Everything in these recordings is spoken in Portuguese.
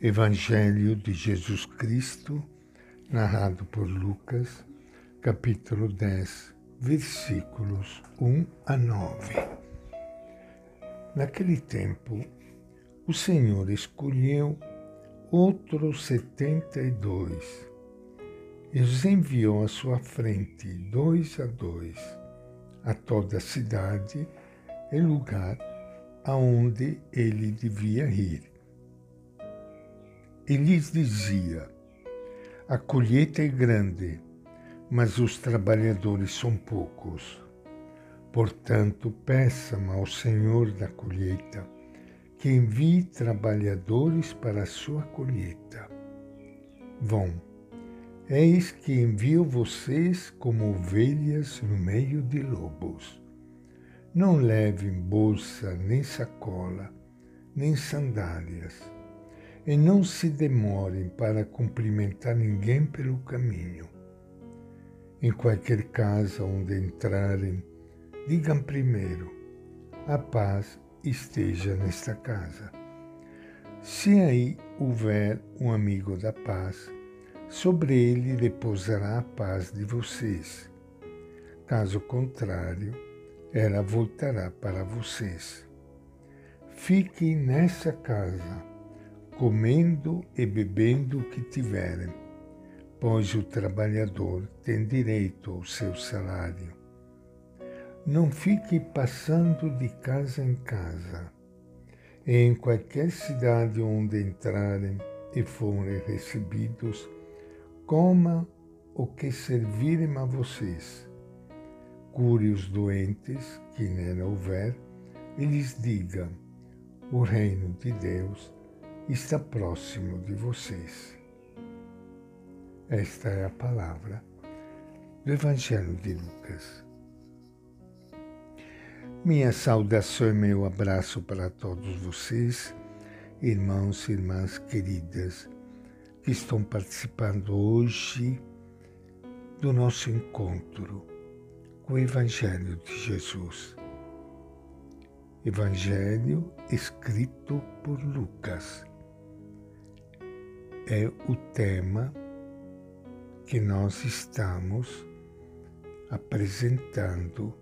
Evangelho de Jesus Cristo, narrado por Lucas, capítulo 10, versículos 1 a 9. Naquele tempo, o Senhor escolheu outros setenta e dois e os enviou à sua frente, dois a dois, a toda a cidade e lugar aonde ele devia ir e lhes dizia: A colheita é grande, mas os trabalhadores são poucos. Portanto, peça-me ao Senhor da colheita que envie trabalhadores para a sua colheita. Vão, eis que envio vocês como ovelhas no meio de lobos. Não levem bolsa, nem sacola, nem sandálias e não se demorem para cumprimentar ninguém pelo caminho. Em qualquer casa onde entrarem, digam primeiro: a paz esteja nesta casa. Se aí houver um amigo da paz, sobre ele repousará a paz de vocês. Caso contrário, ela voltará para vocês. Fiquem nessa casa comendo e bebendo o que tiverem, pois o trabalhador tem direito ao seu salário. Não fique passando de casa em casa, e em qualquer cidade onde entrarem e forem recebidos, coma o que servirem a vocês. Cure os doentes que nela houver e lhes diga: o reino de Deus está próximo de vocês. Esta é a palavra do Evangelho de Lucas. Minha saudação e meu abraço para todos vocês, irmãos e irmãs queridas, que estão participando hoje do nosso encontro com o Evangelho de Jesus. Evangelho escrito por Lucas é o tema que nós estamos apresentando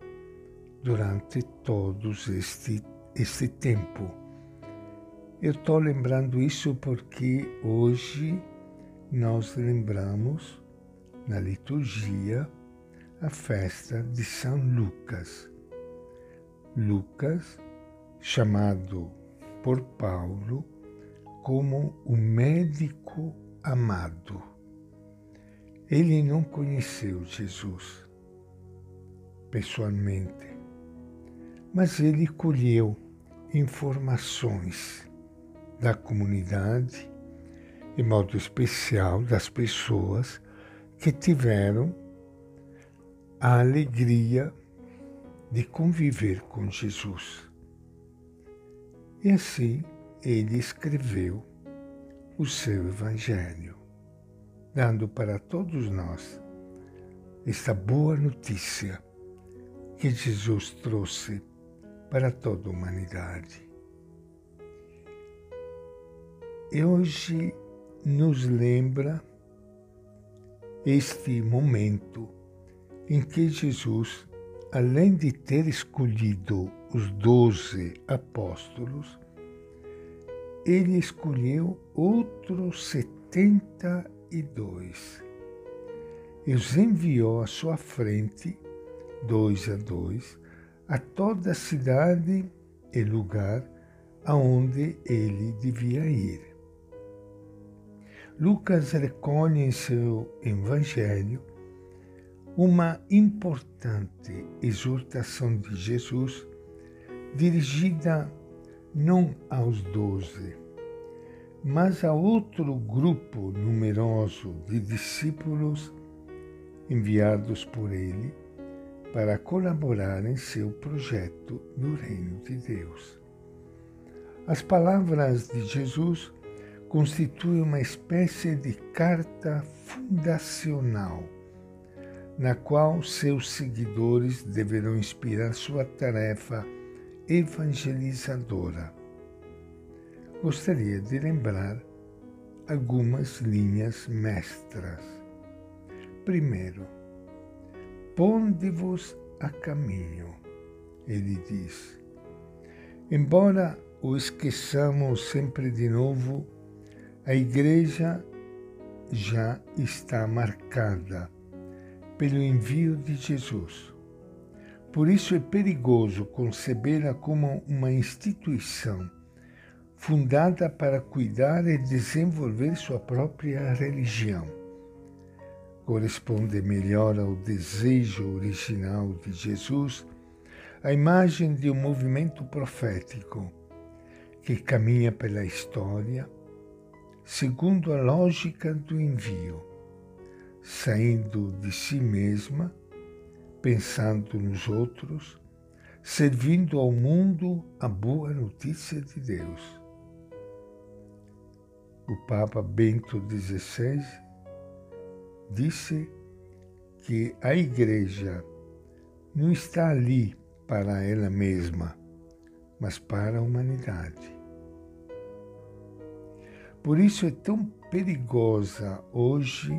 durante todos este, este tempo. Eu estou lembrando isso porque hoje nós lembramos na liturgia a festa de São Lucas. Lucas, chamado por Paulo como o médico amado. Ele não conheceu Jesus pessoalmente, mas ele colheu informações da comunidade, de modo especial das pessoas que tiveram a alegria de conviver com Jesus. E assim ele escreveu o seu Evangelho, dando para todos nós esta boa notícia que Jesus trouxe para toda a humanidade. E hoje nos lembra este momento em que Jesus, além de ter escolhido os doze apóstolos, ele escolheu outros setenta e dois e os enviou à sua frente, dois a dois, a toda a cidade e lugar aonde ele devia ir. Lucas recolhe em seu Evangelho uma importante exortação de Jesus dirigida não aos doze, mas a outro grupo numeroso de discípulos enviados por ele para colaborar em seu projeto no reino de Deus. As palavras de Jesus constituem uma espécie de carta fundacional, na qual seus seguidores deverão inspirar sua tarefa evangelizadora. Gostaria de lembrar algumas linhas mestras. Primeiro, ponde-vos a caminho, ele diz. Embora o esqueçamos sempre de novo, a Igreja já está marcada pelo envio de Jesus. Por isso é perigoso concebê-la como uma instituição fundada para cuidar e desenvolver sua própria religião. Corresponde melhor ao desejo original de Jesus, a imagem de um movimento profético que caminha pela história segundo a lógica do envio, saindo de si mesma, pensando nos outros, servindo ao mundo a boa notícia de Deus. O Papa Bento XVI disse que a Igreja não está ali para ela mesma, mas para a humanidade. Por isso é tão perigosa hoje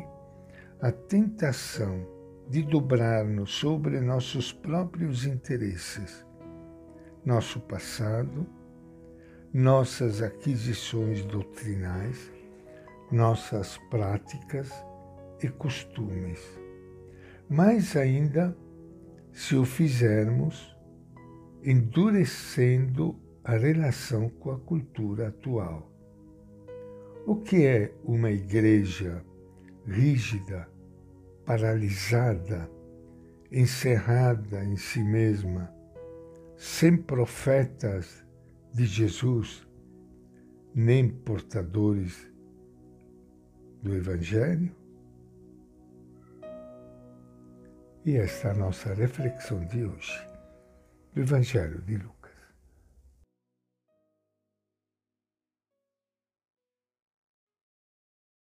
a tentação de dobrar-nos sobre nossos próprios interesses, nosso passado, nossas aquisições doutrinais, nossas práticas e costumes. Mais ainda, se o fizermos endurecendo a relação com a cultura atual. O que é uma igreja rígida, paralisada, encerrada em si mesma, sem profetas de Jesus, nem portadores do Evangelho? E esta é a nossa reflexão de hoje, do Evangelho de Lucas.